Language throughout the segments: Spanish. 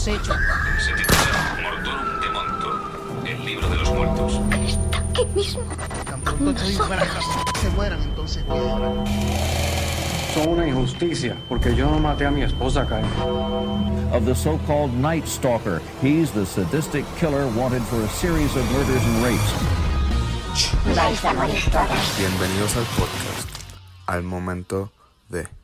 hemos hecho. Se titula Mortorum de Monto, el libro de los muertos. Está aquí mismo. Tan pronto estoy de casa, se mueran entonces. Son una injusticia, porque yo no maté a mi esposa, Kyle. of the so-called Night Stalker. He's the sadistic killer wanted for a series of murders and rapes. Vais a morir todas. Bienvenidos al podcast, al momento de...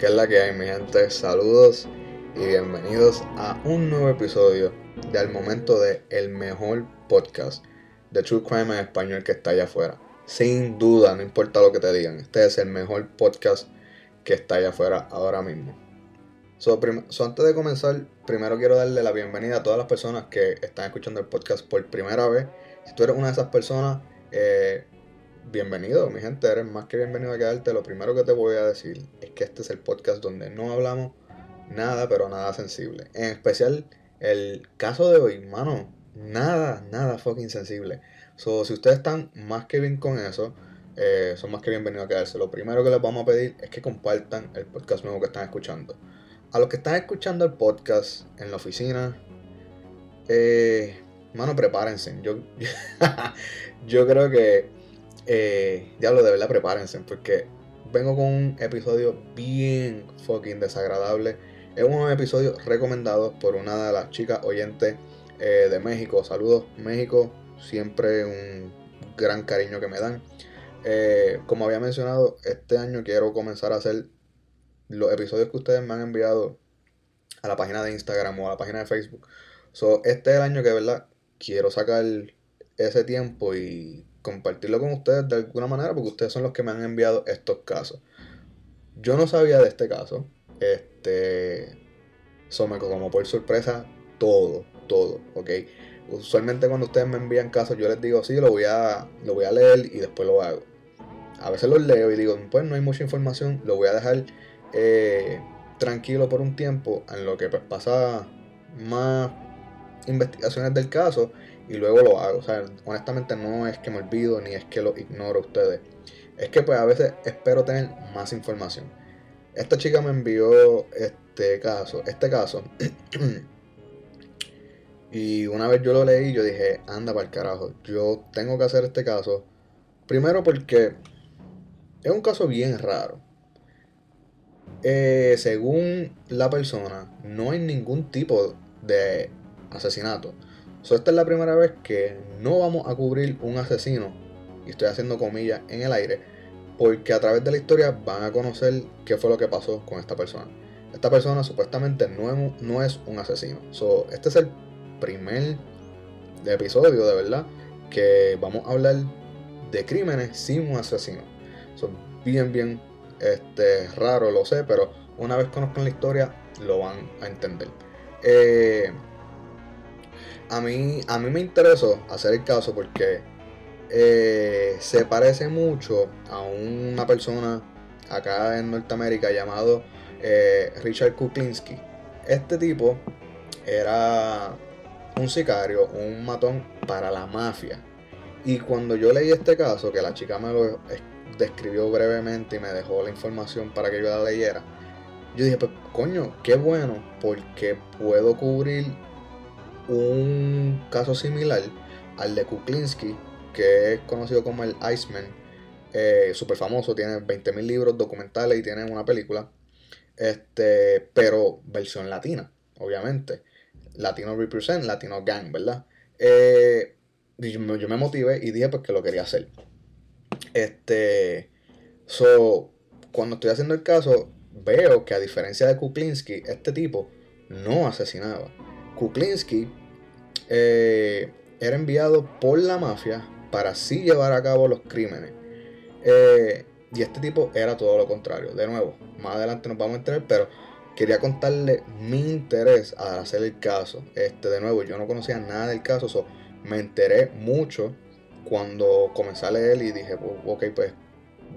¿Qué es la que hay, mi gente? Saludos y bienvenidos a un nuevo episodio de Al Momento de El Mejor Podcast de True Crime en español que está allá afuera. Sin duda, no importa lo que te digan, este es el mejor podcast que está allá afuera ahora mismo. So, so, antes de comenzar, primero quiero darle la bienvenida a todas las personas que están escuchando el podcast por primera vez. Si tú eres una de esas personas, eh, bienvenido, mi gente, eres más que bienvenido a quedarte. Lo primero que te voy a decir es que este es el podcast donde no hablamos nada, pero nada sensible. En especial el caso de hoy, mano, nada, nada fucking sensible. So, si ustedes están más que bien con eso, eh, son más que bienvenidos a quedarse. Lo primero que les vamos a pedir es que compartan el podcast nuevo que están escuchando. A los que están escuchando el podcast en la oficina, eh, mano, prepárense. Yo, yo creo que, eh, diablo, de verdad, prepárense, porque vengo con un episodio bien fucking desagradable. Es un episodio recomendado por una de las chicas oyentes eh, de México. Saludos, México. Siempre un gran cariño que me dan. Eh, como había mencionado, este año quiero comenzar a hacer los episodios que ustedes me han enviado a la página de Instagram o a la página de Facebook. So, este es el año que, de verdad, quiero sacar ese tiempo y compartirlo con ustedes de alguna manera porque ustedes son los que me han enviado estos casos. Yo no sabía de este caso. Este. So, me como por sorpresa todo, todo, ¿ok? Usualmente cuando ustedes me envían casos, yo les digo, sí, lo voy a, lo voy a leer y después lo hago. A veces los leo y digo, pues no hay mucha información, lo voy a dejar eh, tranquilo por un tiempo en lo que pues, pasa más investigaciones del caso y luego lo hago. O sea, honestamente no es que me olvido ni es que lo ignoro a ustedes. Es que pues a veces espero tener más información. Esta chica me envió este caso, este caso. y una vez yo lo leí, yo dije, anda para el carajo, yo tengo que hacer este caso. Primero porque es un caso bien raro. Eh, según la persona, no hay ningún tipo de asesinato. So, esta es la primera vez que no vamos a cubrir un asesino, y estoy haciendo comillas en el aire, porque a través de la historia van a conocer qué fue lo que pasó con esta persona. Esta persona supuestamente no no es un asesino. So, este es el primer episodio, de verdad, que vamos a hablar de crímenes sin un asesino. Son bien, bien este, raro, lo sé, pero una vez conozcan la historia, lo van a entender. Eh, a, mí, a mí me interesó hacer el caso porque eh, se parece mucho a una persona acá en Norteamérica llamado eh, Richard Kuklinski. Este tipo era un sicario, un matón para la mafia. Y cuando yo leí este caso, que la chica me lo es- describió brevemente y me dejó la información para que yo la leyera, yo dije, pues coño, qué bueno, porque puedo cubrir un caso similar al de Kuklinski, que es conocido como el Iceman, eh, súper famoso, tiene 20.000 libros documentales y tiene una película, este, pero versión latina, obviamente. Latino Represent, Latino Gang, ¿verdad? Eh, yo, me- yo motivé y dije pues que lo quería hacer. Este, so, cuando estoy haciendo el caso, veo que a diferencia de Kuklinski, este tipo no asesinaba. Kuklinski eh, era enviado por la mafia para así llevar a cabo los crímenes. Eh, y este tipo era todo lo contrario. De nuevo, más adelante nos vamos a enterar, pero quería contarle mi interés al hacer el caso. Este, de nuevo, yo no conocía nada del caso, so, me enteré mucho cuando comencé a leer y dije, "Oh, ok, pues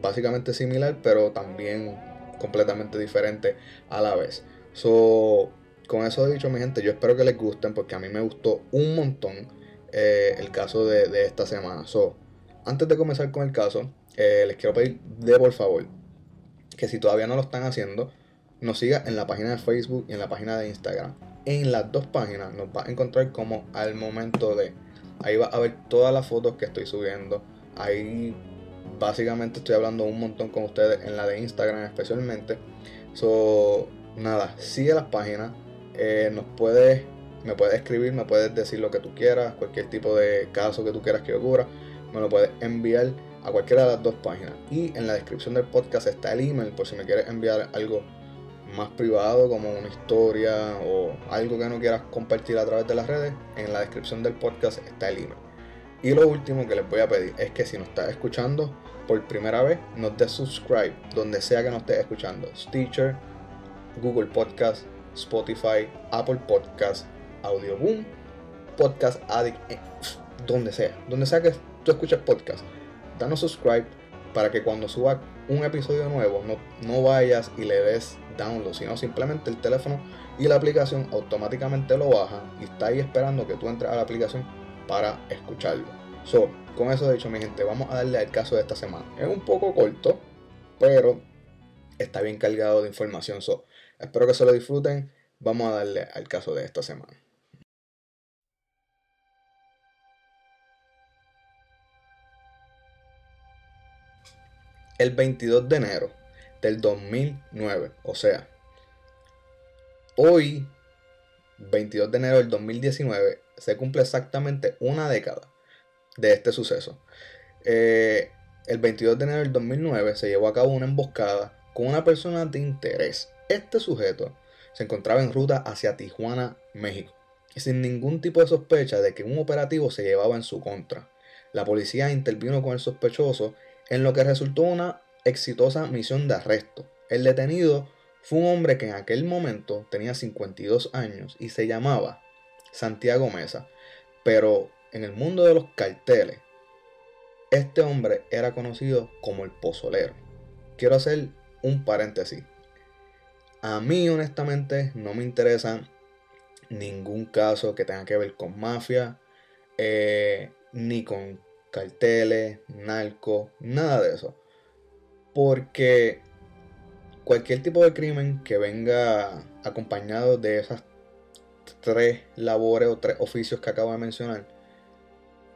básicamente similar, pero también completamente diferente a la vez. So, con eso dicho, mi gente, yo espero que les gusten porque a mí me gustó un montón. eh, el caso de, esta semana. So, antes de comenzar con el caso, eh, les quiero pedir de por favor que si todavía no lo están haciendo, nos siga en la página de Facebook y en la página de Instagram. En las dos páginas nos va a encontrar como al momento de. Ahí va a ver todas las fotos que estoy subiendo. Ahí básicamente estoy hablando un montón con ustedes en la de Instagram especialmente. So, nada, sigue las páginas. Eh, nos puedes, me puedes escribir, me puedes decir lo que tú quieras, cualquier tipo de caso que tú quieras que ocurra, me lo puedes enviar a cualquiera de las dos páginas. Y en la descripción del podcast está el email por si me quieres enviar algo más privado como una historia o algo que no quieras compartir a través de las redes. En la descripción del podcast está el email. Y lo último que les voy a pedir es que si nos estás escuchando por primera vez, nos des subscribe donde sea que nos estés escuchando. Stitcher, Google Podcast, Spotify, Apple Podcast, Audioboom, Podcast Addict, eh, donde sea, donde sea que tú escuches podcast. Danos subscribe para que cuando suba un episodio nuevo no, no vayas y le des download, sino simplemente el teléfono y la aplicación automáticamente lo baja y está ahí esperando que tú entres a la aplicación para escucharlo. So, con eso dicho, mi gente, vamos a darle al caso de esta semana. Es un poco corto, pero está bien cargado de información. So, espero que se lo disfruten. Vamos a darle al caso de esta semana. El 22 de enero del 2009, o sea, hoy, 22 de enero del 2019, se cumple exactamente una década de este suceso. Eh, el 22 de enero del 2009 se llevó a cabo una emboscada con una persona de interés. Este sujeto se encontraba en ruta hacia Tijuana, México, y sin ningún tipo de sospecha de que un operativo se llevaba en su contra. La policía intervino con el sospechoso en lo que resultó una exitosa misión de arresto. El detenido fue un hombre que en aquel momento tenía 52 años y se llamaba Santiago Mesa, pero en el mundo de los carteles, este hombre era conocido como el pozolero. Quiero hacer un paréntesis. A mí honestamente no me interesa ningún caso que tenga que ver con mafia, eh, ni con carteles, narco, nada de eso. Porque cualquier tipo de crimen que venga acompañado de esas tres labores o tres oficios que acabo de mencionar,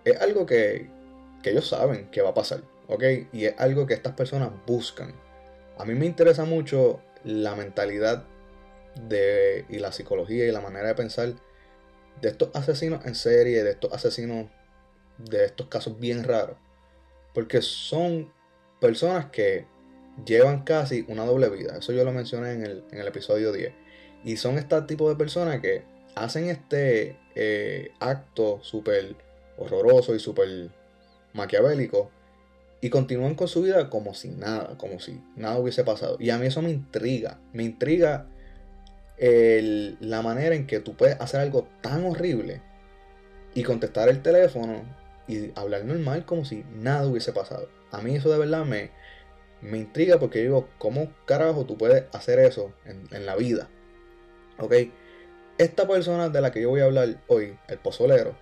es algo que, que ellos saben que va a pasar, ¿ok? Y es algo que estas personas buscan. A mí me interesa mucho la mentalidad de, y la psicología y la manera de pensar de estos asesinos en serie, de estos asesinos de estos casos bien raros. Porque son personas que llevan casi una doble vida. Eso yo lo mencioné en el, en el episodio 10. Y son este tipo de personas que hacen este eh, acto súper horroroso y súper maquiavélico y continúan con su vida como si nada, como si nada hubiese pasado. Y a mí eso me intriga, me intriga la manera en que tú puedes hacer algo tan horrible y contestar el teléfono y hablar normal como si nada hubiese pasado. A mí eso de verdad me, me intriga porque digo, ¿cómo carajo tú puedes hacer eso en, en la vida? ¿Ok? Esta persona de la que yo voy a hablar hoy, el pozolero,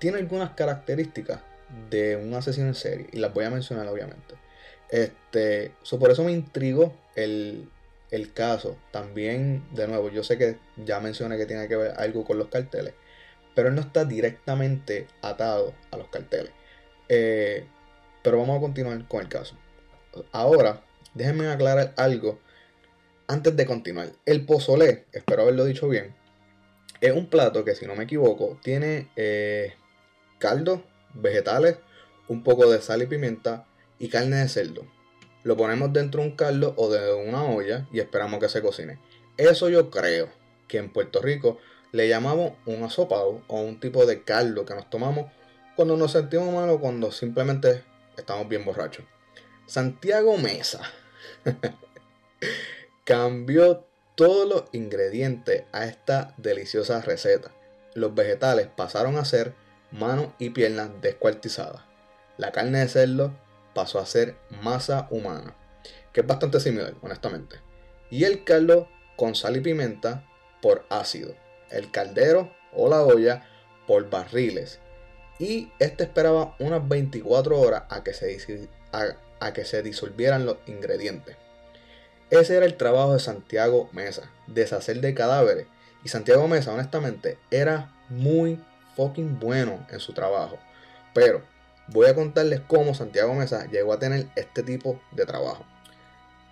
tiene algunas características de un asesino en serie y las voy a mencionar obviamente. Este, por eso me intrigó el, el caso. También, de nuevo, yo sé que ya mencioné que tiene que ver algo con los carteles, pero él no está directamente atado a los carteles. Eh, pero vamos a continuar con el caso. Ahora, déjenme aclarar algo antes de continuar. El pozolé, espero haberlo dicho bien, es un plato que si no me equivoco tiene eh, caldo, vegetales, un poco de sal y pimienta y carne de cerdo. Lo ponemos dentro de un caldo o de una olla y esperamos que se cocine. Eso yo creo que en Puerto Rico le llamamos un asopado o un tipo de caldo que nos tomamos cuando nos sentimos mal o cuando simplemente estamos bien borrachos. Santiago Mesa cambió todos los ingredientes a esta deliciosa receta. Los vegetales pasaron a ser manos y piernas descuartizadas. La carne de cerdo pasó a ser masa humana, que es bastante similar, honestamente. Y el caldo con sal y pimienta por ácido. El caldero o la olla por barriles. y este esperaba unas 24 horas a que, se, a, a que se disolvieran los ingredientes. Ese era el trabajo de Santiago Mesa, deshacer de cadáveres. Y Santiago Mesa, honestamente, era muy fucking bueno en su trabajo. Pero voy a contarles cómo Santiago Mesa llegó a tener este tipo de trabajo.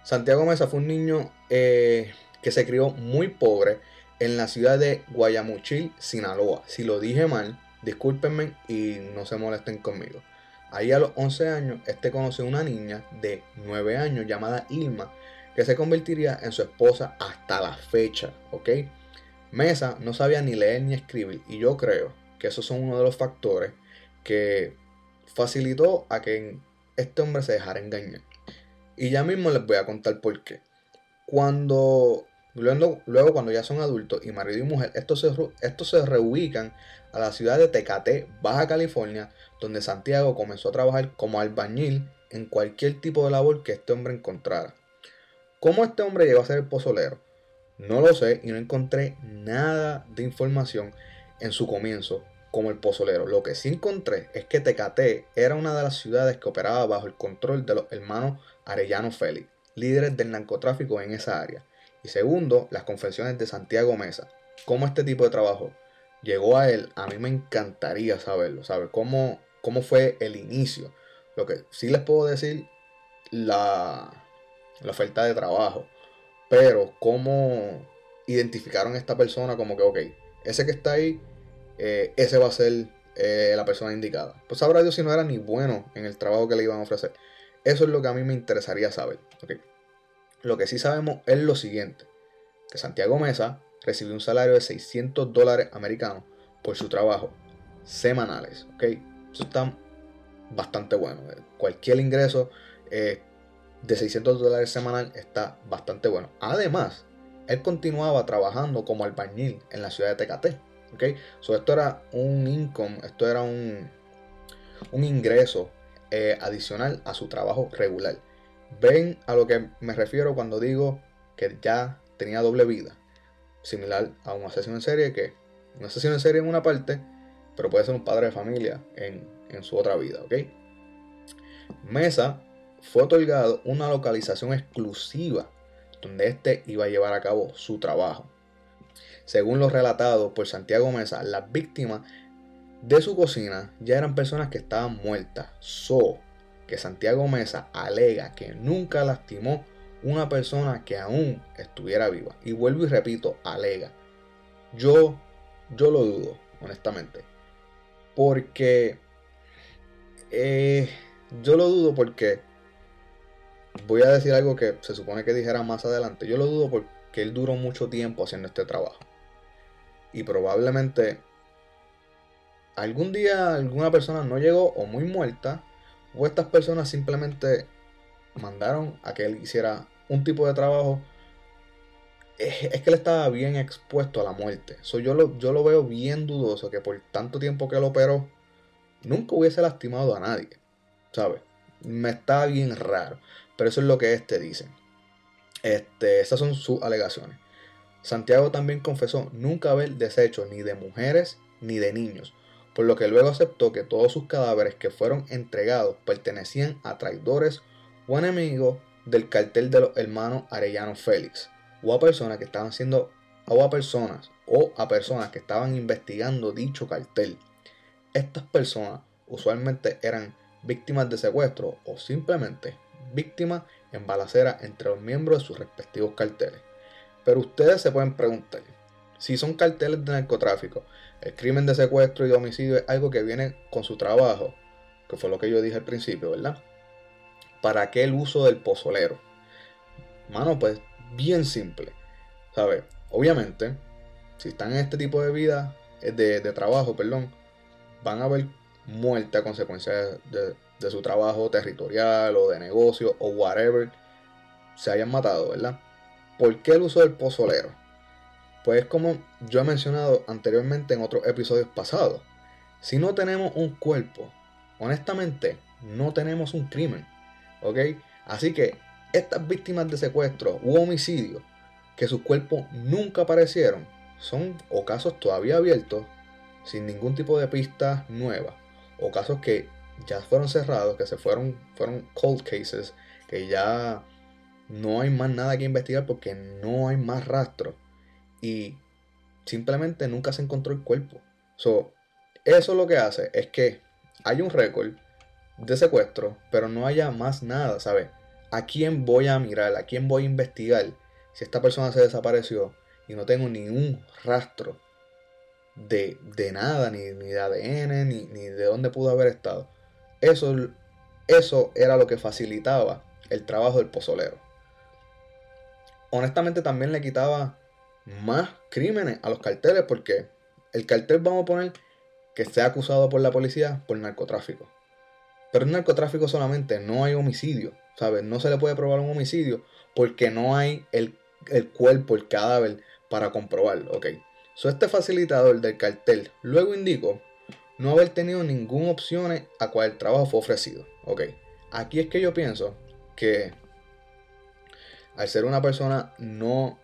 Santiago Mesa fue un niño eh, que se crió muy pobre en la ciudad de Guayamuchil, Sinaloa. Si lo dije mal, discúlpenme y no se molesten conmigo. Ahí a los 11 años, este conoció a una niña de 9 años llamada Ilma, que se convertiría en su esposa hasta la fecha, ¿ok? Mesa no sabía ni leer ni escribir y yo creo que esos son uno de los factores que facilitó a que este hombre se dejara engañar. Y ya mismo les voy a contar por qué. Cuando luego, cuando ya son adultos y marido y mujer, estos se, estos se reubican a la ciudad de Tecate, Baja California, donde Santiago comenzó a trabajar como albañil en cualquier tipo de labor que este hombre encontrara. ¿Cómo este hombre llegó a ser el pozolero? No lo sé y no encontré nada de información en su comienzo como el pozolero. Lo que sí encontré es que Tecate era una de las ciudades que operaba bajo el control de los hermanos Arellano Félix, líderes del narcotráfico en esa área. Y segundo, las confesiones de Santiago Mesa. ¿Cómo este tipo de trabajo llegó a él? A mí me encantaría saberlo, ¿sabe? ¿Cómo, cómo fue el inicio? Lo que sí les puedo decir, la, la de trabajo. Pero cómo identificaron a esta persona como que, ok, ese que está ahí, eh, ese va a ser eh, la persona indicada. Pues sabrá Dios si no era ni bueno en el trabajo que le iban a ofrecer. Eso es lo que a mí me interesaría saber. Lo que sí sabemos es lo siguiente. Que Santiago Mesa recibió un salario de 600 dólares americanos por su trabajo semanales. Okay. Eso está bastante bueno. Cualquier ingreso eh, de 600 dólares semanal está bastante bueno. Además, él continuaba trabajando como albañil en la ciudad de Tecate. ¿Okay? So, esto era un income, esto era un, un ingreso eh, adicional a su trabajo regular. Ven a lo que me refiero cuando digo que ya tenía doble vida. Similar a un asesino en serie que un asesino en serie en una parte, pero puede ser un padre de familia en, en su otra vida. ¿ok? Mesa fue otorgado una localización exclusiva donde éste iba a llevar a cabo su trabajo. Según lo relatado por Santiago Mesa, las víctimas de su cocina ya eran personas que estaban muertas. So, que Santiago Mesa alega que nunca lastimó una persona que aún estuviera viva. Y vuelvo y repito, alega. Yo, yo lo dudo, honestamente. Porque eh, yo lo dudo porque voy a decir algo que se supone que dijera más adelante. Yo lo dudo porque él duró mucho tiempo haciendo este trabajo. Y probablemente algún día alguna persona no llegó o muy muerta. O estas personas simplemente mandaron a que él hiciera un tipo de trabajo. Es, que él estaba bien expuesto a la muerte. So, yo, lo, yo lo veo bien dudoso que por tanto tiempo que lo operó, nunca hubiese lastimado a nadie. ¿Sabes? Me está bien raro. Pero eso es lo que este dice. Este, estas son sus alegaciones. Santiago también confesó nunca haber deshecho ni de mujeres ni de niños, por lo que luego aceptó que todos sus cadáveres que fueron entregados pertenecían a traidores o enemigos del cartel de los hermanos Arellano Félix, o a personas que estaban siendo o a personas o a personas que estaban investigando dicho cartel. Estas personas usualmente eran víctimas de secuestro o simplemente víctimas en balacera entre los miembros de sus respectivos carteles. Pero ustedes se pueden preguntar, si son carteles de narcotráfico, el crimen de secuestro y homicidio es algo que viene con su trabajo, que fue lo que yo dije al principio, ¿verdad? ¿Para qué el uso del pozolero? Mano, pues bien simple. ¿Sabes? Obviamente, si están en este tipo de vida, eh, de, de trabajo, perdón, van a haber muerte a consecuencia de, de su trabajo territorial o de negocio o whatever se hayan matado, ¿verdad? ¿Por qué el uso del pozolero? Pues como yo he mencionado anteriormente en otros episodios pasados, si no tenemos un cuerpo, honestamente no tenemos un crimen, ¿ok? Así que estas víctimas de secuestro u homicidio que sus cuerpos nunca aparecieron son o casos todavía abiertos sin ningún tipo de pista nueva o casos que ya fueron cerrados, que se fueron, fueron cold cases, que ya no hay más nada que investigar porque no hay más rastro. Y simplemente nunca se encontró el cuerpo. So, eso lo que hace es que hay un récord de secuestro, pero no haya más nada, ¿sabes? ¿A quién voy a mirar? ¿A quién voy a investigar? Si esta persona se desapareció y no tengo ni un rastro de, nada, ni, de ADN, ni, ni, de dónde pudo haber estado. Eso, eso era lo que facilitaba el trabajo del pozolero. Honestamente también le quitaba más crímenes a los carteles porque el cartel vamos a poner que sea acusado por la policía por narcotráfico. Pero en narcotráfico solamente no hay homicidio, ¿sabes? No se le puede probar un homicidio porque no hay el, el cuerpo, el cadáver para comprobarlo, ¿ok? So, este facilitador del cartel luego indicó no haber tenido ninguna opción a cual trabajo fue ofrecido, ¿ok? Aquí es que yo pienso que al ser una persona no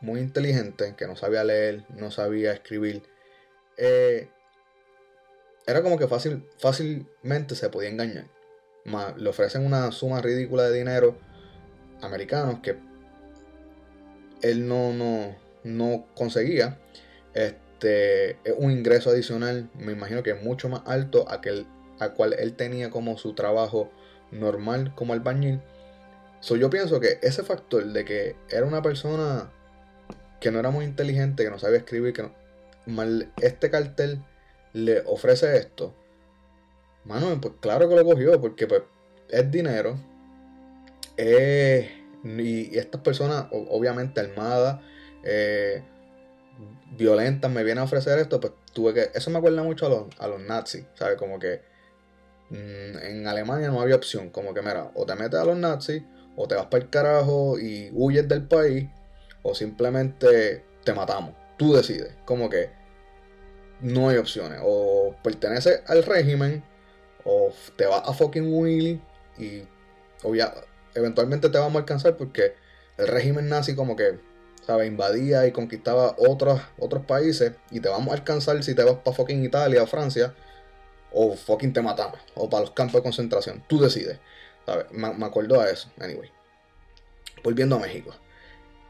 muy inteligente, que no sabía leer, no sabía escribir, eh, era como que fácil, fácilmente se podía engañar. le ofrecen una suma ridícula de dinero americanos que él no, no, no conseguía. Este, un ingreso adicional, me imagino que mucho más alto a que a cual él tenía como su trabajo normal como albañil. So, yo pienso que ese factor de que era una persona que no era muy inteligente, que no sabía escribir, que mal, este cartel le ofrece esto. Mano, pues claro que lo cogió, porque pues es dinero. y, estas personas, obviamente armadas, eh, violentas, me vienen a ofrecer esto, pues tuve que. Eso me acuerda mucho a los, a los nazis, ¿sabes? Como que mm, en Alemania no había opción. Como que, mira, o te metes a los nazis, o te vas para el carajo y huyes del país, o simplemente te matamos. Tú decides. Como que no hay opciones. O perteneces al régimen, o te vas a fucking Willy y eventualmente te vamos a alcanzar porque el régimen nazi como que, ¿sabes? Invadía y conquistaba otros, otros países y te vamos a alcanzar si te vas para fucking Italia o Francia o fucking te matamos o para los campos de concentración. Tú decides. Me, me acuerdo a eso. Anyway. Volviendo a México.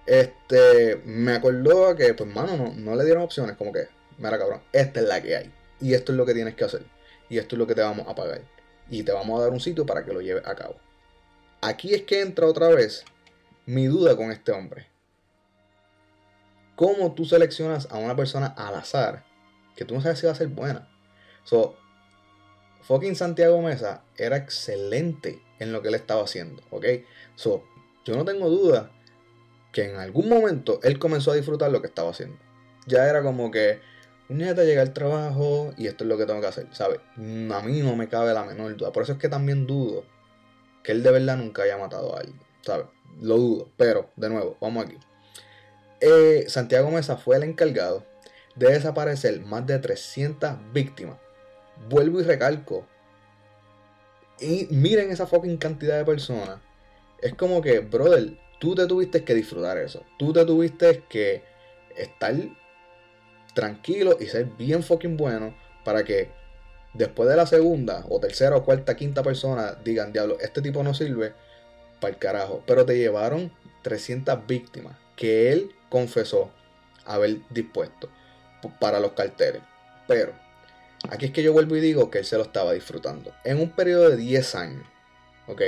Este, me acordó a que, pues, mano, no, no le dieron opciones. Como que, mira, cabrón, esta es la que hay. Y esto es lo que tienes que hacer. Y esto es lo que te vamos a pagar. Y te vamos a dar un sitio para que lo lleves a cabo. Aquí es que entra otra vez mi duda con este hombre. ¿Cómo tú seleccionas a una persona al azar que tú no sabes si va a ser buena? So, fucking Santiago Mesa era excelente en lo que él estaba haciendo, ¿ok? So, yo no tengo duda que en algún momento él comenzó a disfrutar lo que estaba haciendo. Ya era como que, neta, llega al trabajo y esto es lo que tengo que hacer, ¿sabes? A mí no me cabe la menor duda. Por eso es que también dudo que él de verdad nunca haya matado a alguien, ¿sabes? Lo dudo. Pero, de nuevo, vamos aquí. Eh, Santiago Mesa fue el encargado de desaparecer más de 300 víctimas. Vuelvo y recalco. Y miren esa fucking cantidad de personas es como que, brother, tú te tuviste que disfrutar eso. Tú te tuviste que estar tranquilo y ser bien fucking bueno para que después de la segunda o tercera o cuarta, quinta persona digan, diablo, este tipo no sirve para el carajo. Pero te llevaron 300 víctimas que él confesó haber dispuesto para los carteles. Pero aquí es que yo vuelvo y digo que él se lo estaba disfrutando. En un periodo de 10 años, ok,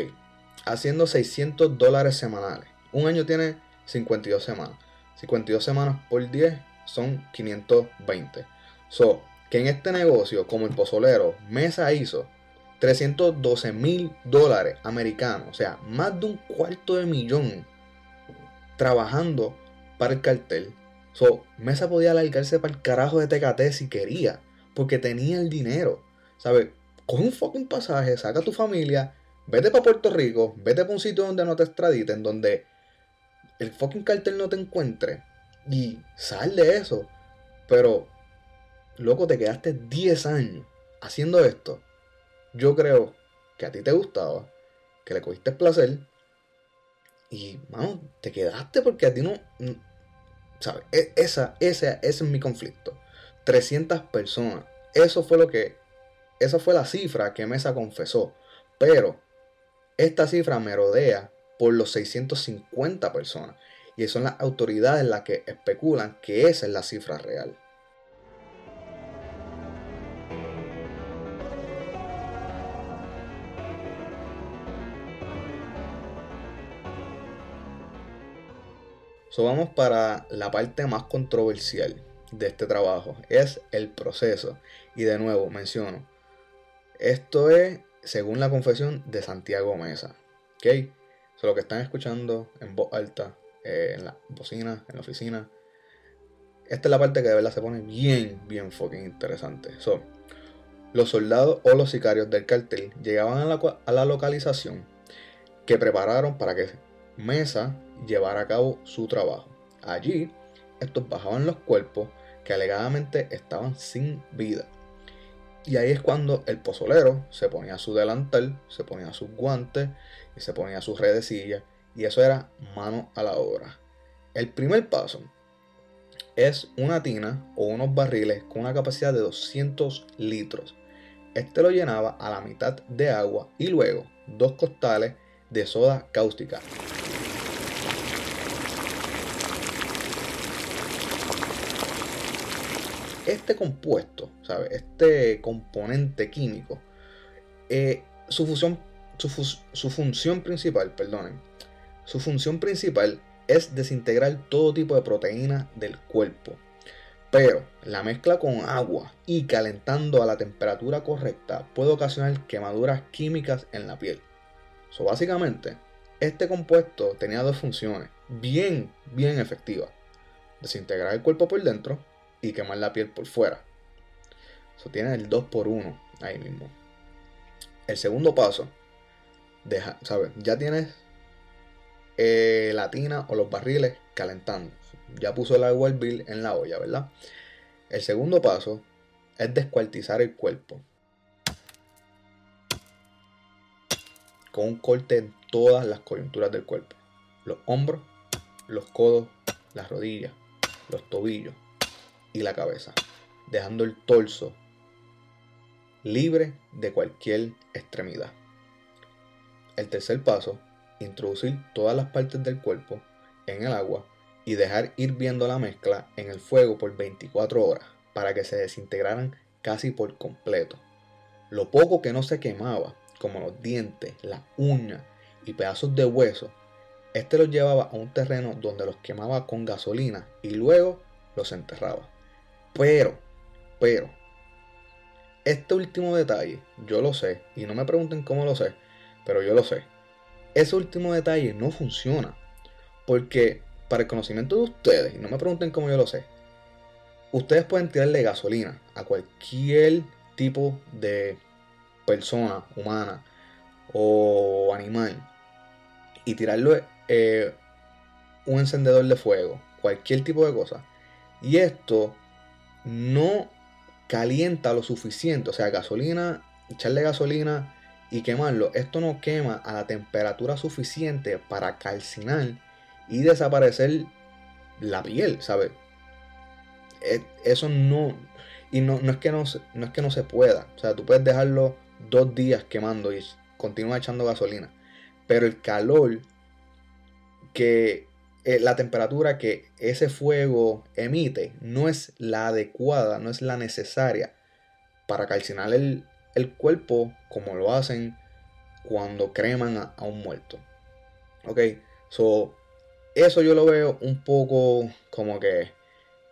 haciendo 600 dólares semanales. Un año tiene 52 semanas. 52 semanas por 10 son 520. So, que en este negocio, como el pozolero, Mesa hizo 312 mil dólares americanos, o sea, más de un cuarto de millón trabajando para el cartel. So, Mesa podía alargarse para el carajo de TKT si quería, porque tenía el dinero. ¿Sabes? Coge un fucking pasaje, saca a tu familia, Vete para Puerto Rico, vete para un sitio donde no te extraditen, donde el fucking cartel no te encuentre y sal de eso. Pero, loco, te quedaste 10 años haciendo esto. Yo creo que a ti te gustaba, que le cogiste placer y, mano, te quedaste porque a ti no. ¿Sabes? E, esa, ese es mi conflicto. 300 personas. Eso fue lo que esa fue la cifra que Mesa confesó. Pero esta cifra merodea por los 650 personas. Y son las autoridades las que especulan que esa es la cifra real. Vamos para la parte más controversial de este trabajo. Es el proceso. Y de nuevo menciono. Esto es según la confesión de Santiago Mesa. ¿Ok? So, lo que están escuchando en voz alta, eh, en la bocina, en la oficina. Esta es la parte que de verdad se pone bien, bien fucking interesante. So, los soldados o los sicarios del cartel llegaban a la, a la localización que prepararon para que Mesa llevara a cabo su trabajo. Allí, estos bajaban los cuerpos que alegadamente estaban sin vida. Y ahí es cuando el pozolero se ponía su delantal, se ponía sus guantes y se ponía sus redecillas. Y eso era mano a la obra. El primer paso es una tina o unos barriles con una capacidad de 200 litros. Este lo llenaba a la mitad de agua y luego dos costales de soda cáustica. Este compuesto, ¿sabe? este componente químico, eh, su, fusión, su, función principal, perdonen, su función principal es desintegrar todo tipo de proteína del cuerpo. Pero la mezcla con agua y calentando a la temperatura correcta puede ocasionar quemaduras químicas en la piel. So, básicamente, este compuesto tenía dos funciones bien, bien efectivas. Desintegrar el cuerpo por dentro y quemar la piel por fuera. Eso tiene el 2 por 1 ahí mismo. El segundo paso, deja, ¿sabes? Ya tienes eh, la tina o los barriles calentando. Ya puso el agua bill en la olla, ¿verdad? El segundo paso es descuartizar el cuerpo. Con un corte en todas las coyunturas del cuerpo. Los hombros, los codos, las rodillas, los tobillos, y la cabeza, dejando el torso libre de cualquier extremidad. El tercer paso, introducir todas las partes del cuerpo en el agua y dejar hirviendo la mezcla en el fuego por 24 horas para que se desintegraran casi por completo. Lo poco que no se quemaba, como los dientes, las uñas y pedazos de hueso, este los llevaba a un terreno donde los quemaba con gasolina y luego los enterraba. Pero, pero, este último detalle, yo lo sé, y no me pregunten cómo lo sé, pero yo lo sé. Ese último detalle no funciona. Porque para el conocimiento de ustedes, y no me pregunten cómo yo lo sé, ustedes pueden tirarle gasolina a cualquier tipo de persona humana o animal y tirarle eh, un encendedor de fuego, cualquier tipo de cosa. Y esto no calienta lo suficiente, o sea, gasolina, echarle gasolina y quemarlo, esto no quema a la temperatura suficiente para calcinar y desaparecer la piel, ¿sabes? E, eso no, y no, no, es que no, no es que no se pueda, o sea, tú puedes dejarlo dos días quemando y continuar echando gasolina, pero el calor que eh, la temperatura que ese fuego emite no es la adecuada, no es la necesaria para calcinar el, cuerpo como lo hacen cuando creman a, un muerto. Ok, so eso yo lo veo un poco como que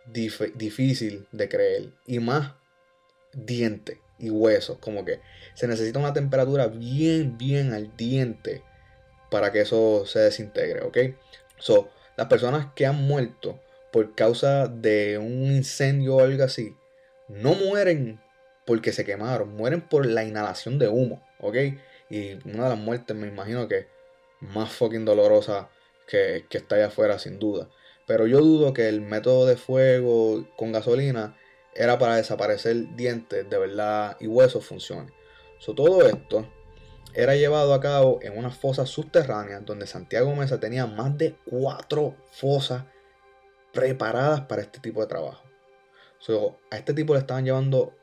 difícil de creer y más diente y huesos, como que se necesita una temperatura bien, bien al diente para que eso se desintegre, ok. So, las personas que han muerto por causa de un incendio o algo así, no mueren porque se quemaron, mueren por la inhalación de humo, ¿ok? Y una de las muertes me imagino que más fucking dolorosa que, que está allá afuera sin duda. Pero yo dudo que el método de fuego con gasolina era para desaparecer dientes de verdad y huesos funcione. So, todo esto era llevado a cabo en unas fosas subterráneas donde Santiago Mesa tenía más de cuatro fosas preparadas para este tipo de trabajo. a este tipo le estaban llevando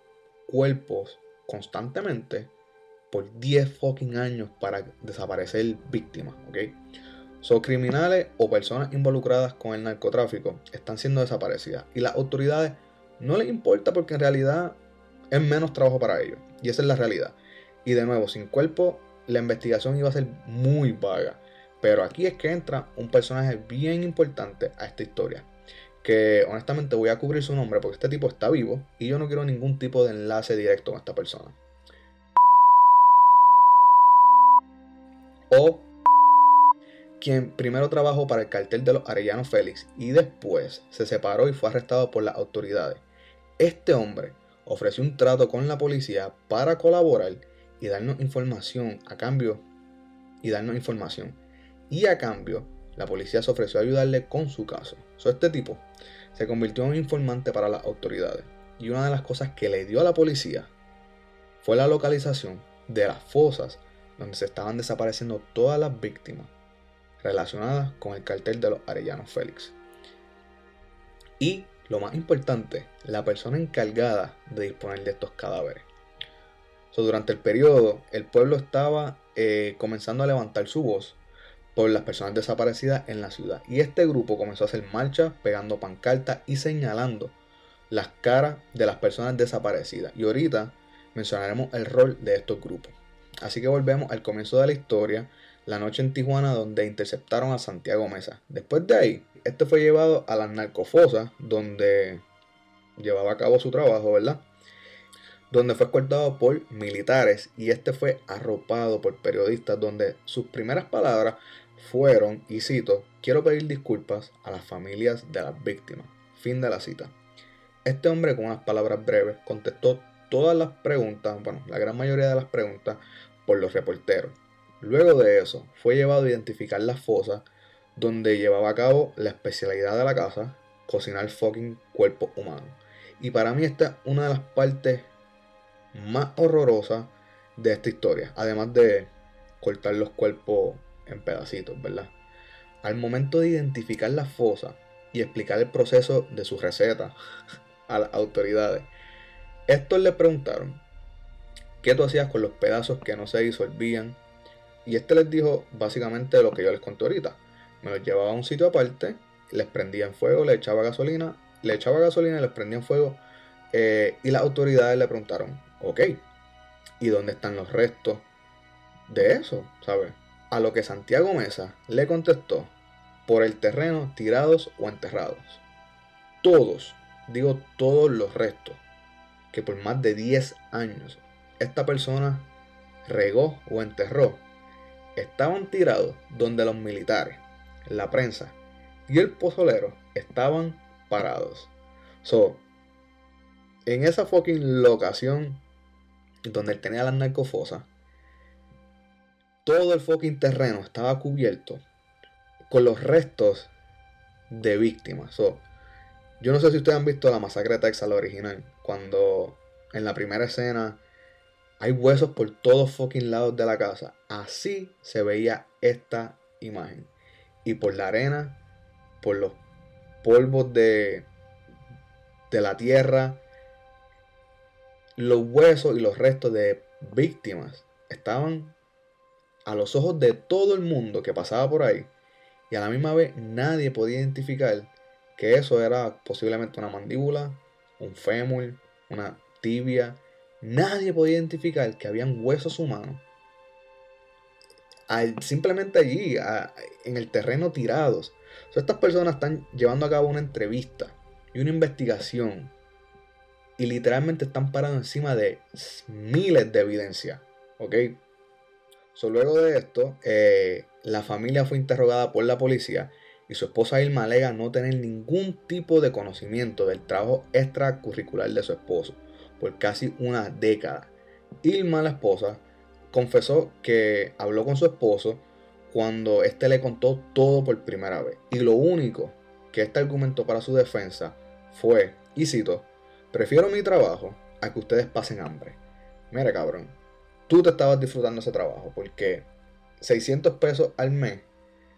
cuerpos constantemente por 10 fucking años para desaparecer víctimas, ¿ok? Son criminales o personas involucradas con el narcotráfico están siendo desaparecidas y las autoridades no les importa porque en realidad es menos trabajo para ellos y esa es la realidad. Y de nuevo, sin cuerpo, la investigación iba a ser muy vaga. Pero aquí es que entra un personaje bien importante a esta historia. Que honestamente voy a cubrir su nombre porque este tipo está vivo y yo no quiero ningún tipo de enlace directo con esta persona. O quien primero trabajó para el cartel de los Arellano Félix y después se separó y fue arrestado por las autoridades. Este hombre ofreció un trato con la policía para colaborar y darnos información a cambio y darnos información. Y a cambio, la policía se ofreció a ayudarle con su caso. So, este tipo se convirtió en un informante para las autoridades. Y una de las cosas que le dio a la policía fue la localización de las fosas donde se estaban desapareciendo todas las víctimas relacionadas con el cartel de los Arellanos Félix. Y lo más importante, la persona encargada de disponer de estos cadáveres. Durante el periodo, el pueblo estaba eh, comenzando a levantar su voz por las personas desaparecidas en la ciudad. Y este grupo comenzó a hacer marchas, pegando pancartas y señalando las caras de las personas desaparecidas. Y ahorita mencionaremos el rol de estos grupos. Así que volvemos al comienzo de la historia, la noche en Tijuana donde interceptaron a Santiago Mesa. Después de ahí, este fue llevado a las narcofosas donde llevaba a cabo su trabajo, ¿verdad? Donde fue escoltado por militares y este fue arropado por periodistas donde sus primeras palabras fueron, y cito, quiero pedir disculpas a las familias de las víctimas. Fin de la cita. Este hombre con unas palabras breves contestó todas las preguntas, bueno, la gran mayoría de las preguntas por los reporteros. Luego de eso, fue llevado a identificar las fosas donde llevaba a cabo la especialidad de la casa, cocinar fucking cuerpo humano. Y para mí esta es una de las partes más horrorosas de esta historia, además de cortar los cuerpos en pedacitos, ¿verdad? Al momento de identificar la fosa y explicar el proceso de su receta a las autoridades, estos le preguntaron qué tú hacías con los pedazos que no se disolvían. Y este les dijo básicamente lo que yo les conté ahorita. Me los llevaba a un sitio aparte, les prendía en fuego, le echaba gasolina, le echaba gasolina y les prendía en fuego. Eh, y las autoridades le preguntaron, ok, ¿y dónde están los restos de eso? ¿Sabes? A lo que Santiago Mesa le contestó, por el terreno tirados o enterrados. Todos, digo todos los restos, que por más de 10 años esta persona regó o enterró, estaban tirados donde los militares, la prensa y el pozolero estaban parados. So, en esa fucking locación donde él tenía las narcofosas, todo el fucking terreno estaba cubierto con los restos de víctimas. yo no sé si ustedes han visto la masacre de Texas, la original, cuando en la primera escena hay huesos por todos fucking lados de la casa. Así se veía esta imagen. Y por la arena, por los polvos de, de la tierra, los huesos y los restos de víctimas estaban a los ojos de todo el mundo que pasaba por ahí y a la misma vez nadie podía identificar que eso era posiblemente una mandíbula, un fémur, una tibia. Nadie podía identificar que habían huesos humanos simplemente allí, en el terreno tirados. estas personas están llevando a cabo una entrevista y una investigación literalmente están parados encima de miles de evidencia. ¿Ok? luego de esto, eh, la familia fue interrogada por la policía y su esposa Irma alega no tener ningún tipo de conocimiento del trabajo extracurricular de su esposo por casi una década. Irma, la esposa, confesó que habló con su esposo cuando éste le contó todo por primera vez. Y lo único que este argumentó para su defensa fue, y cito, prefiero mi trabajo a que ustedes pasen hambre. Mira cabrón, tú te estabas disfrutando ese trabajo porque 600 pesos al mes,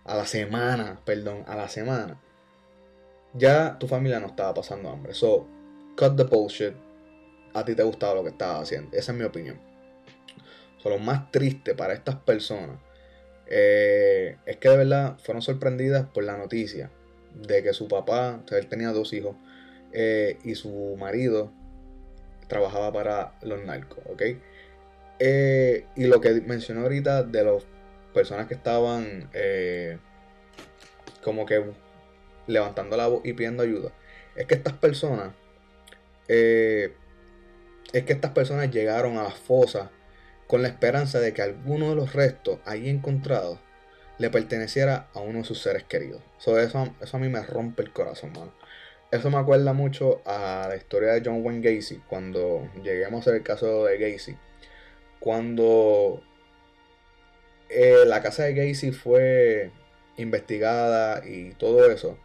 a la semana, perdón, a la semana, ya tu familia no estaba pasando hambre. So, cut the bullshit. a ti te gustaba lo que estabas haciendo. Esa es mi opinión. So, lo más triste para estas personas eh, es que de verdad fueron sorprendidas por la noticia de que su papá, o sea, él tenía dos hijos, eh, y su marido trabajaba para los narcos, ¿ok? Eh, y lo que mencionó ahorita de las personas que estaban eh, como que levantando la voz y pidiendo ayuda, es que estas personas, es que estas personas llegaron a las fosas con la esperanza de que alguno de los restos ahí encontrados le perteneciera a uno de sus seres queridos. eso, eso a mí me rompe el corazón, mano. Eso me acuerda mucho a la historia de John Wayne Gacy, cuando lleguemos a hacer el caso de Gacy. Cuando eh, la casa de Gacy fue investigada y todo eso,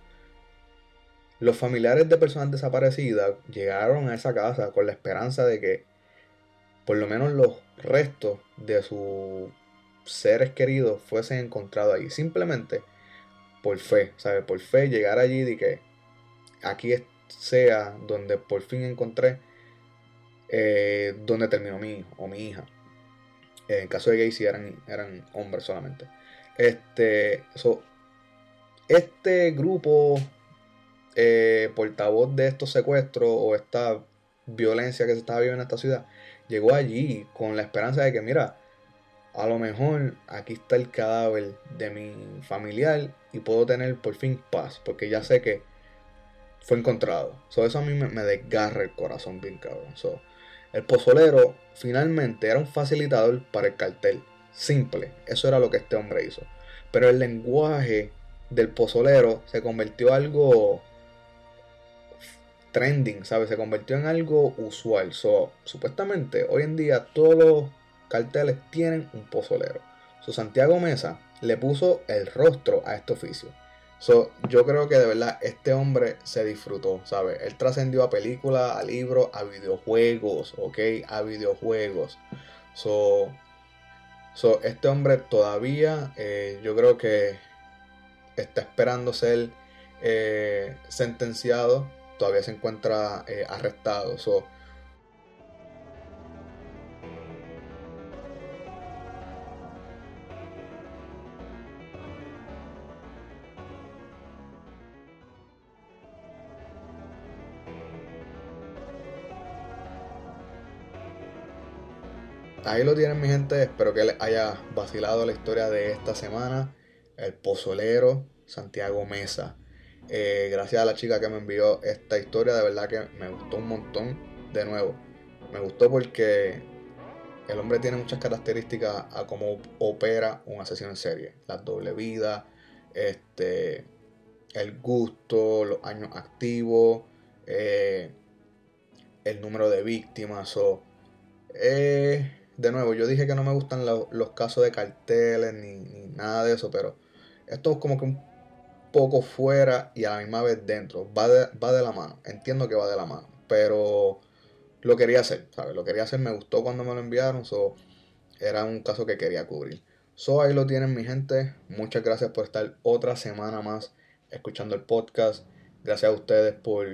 los familiares de personas desaparecidas llegaron a esa casa con la esperanza de que por lo menos los restos de sus seres queridos fuesen encontrados ahí. Simplemente por fe, ¿sabes? Por fe llegar allí y que aquí sea donde por fin encontré eh, donde terminó mi hijo o mi hija. En caso de Gacy eran, eran hombres solamente. Este, este grupo eh, portavoz de estos secuestros o esta violencia que se estaba viviendo en esta ciudad llegó allí con la esperanza de que, mira, a lo mejor aquí está el cadáver de mi familiar y puedo tener por fin paz, porque ya sé que fue encontrado. So, eso a mí me, desgarra el corazón bien cabrón. So, el pozolero finalmente era un facilitador para el cartel. Simple. Eso era lo que este hombre hizo. Pero el lenguaje del pozolero se convirtió en algo trending, ¿sabes? Se convirtió en algo usual. So, supuestamente, hoy en día todos los carteles tienen un pozolero. So, Santiago Mesa le puso el rostro a este oficio. So, yo creo que de verdad este hombre se disfrutó, ¿sabes? Él trascendió a películas, a libros, a videojuegos, ¿ok? A videojuegos. So, so este hombre todavía, eh, yo creo que está esperando ser eh, sentenciado, todavía se encuentra eh, arrestado. Ahí lo tienen mi gente, espero que les haya vacilado la historia de esta semana. El pozolero Santiago Mesa. Eh, gracias a la chica que me envió esta historia, de verdad que me gustó un montón. De nuevo, me gustó porque el hombre tiene muchas características a cómo opera un asesino en serie. La doble vida, este, el gusto, los años activos, eh, el número de víctimas. o eh, de nuevo, yo dije que no me gustan los casos de carteles ni, nada de eso, pero esto es como que un poco fuera y a la misma vez dentro. Va de, va de la mano. Entiendo que va de la mano. Pero lo quería hacer, ¿sabes? Lo quería hacer, me gustó cuando me lo enviaron. So, era un caso que quería cubrir. So, ahí lo tienen, mi gente. Muchas gracias por estar otra semana más escuchando el podcast. Gracias a ustedes por,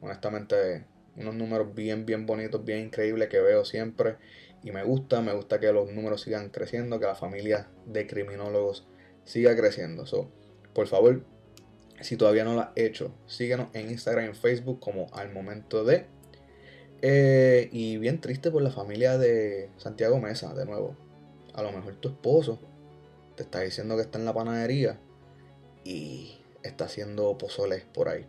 honestamente, unos números bien, bien bonitos, bien increíbles que veo siempre. Y me gusta, me gusta que los números sigan creciendo, que la familia de criminólogos siga creciendo. So, por favor, si todavía no lo has hecho, síguenos en Instagram y en Facebook como al momento de. Eh, y bien triste por la familia de Santiago Mesa, de nuevo. A lo mejor tu esposo te está diciendo que está en la panadería y está haciendo pozoles por ahí.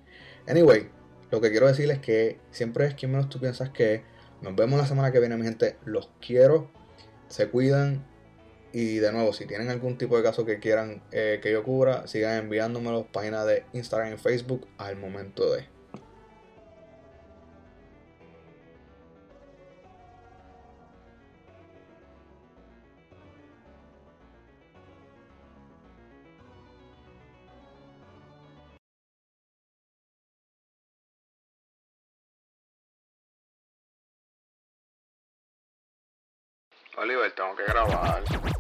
Anyway, lo que quiero decirles es que siempre es quien menos tú piensas que nos vemos la semana que viene, mi gente. Los quiero. Se cuidan. Y de nuevo, si tienen algún tipo de caso que quieran eh, que yo cubra, sigan enviándomelo páginas de Instagram y Facebook al momento de. Oliver, tengo que grabar.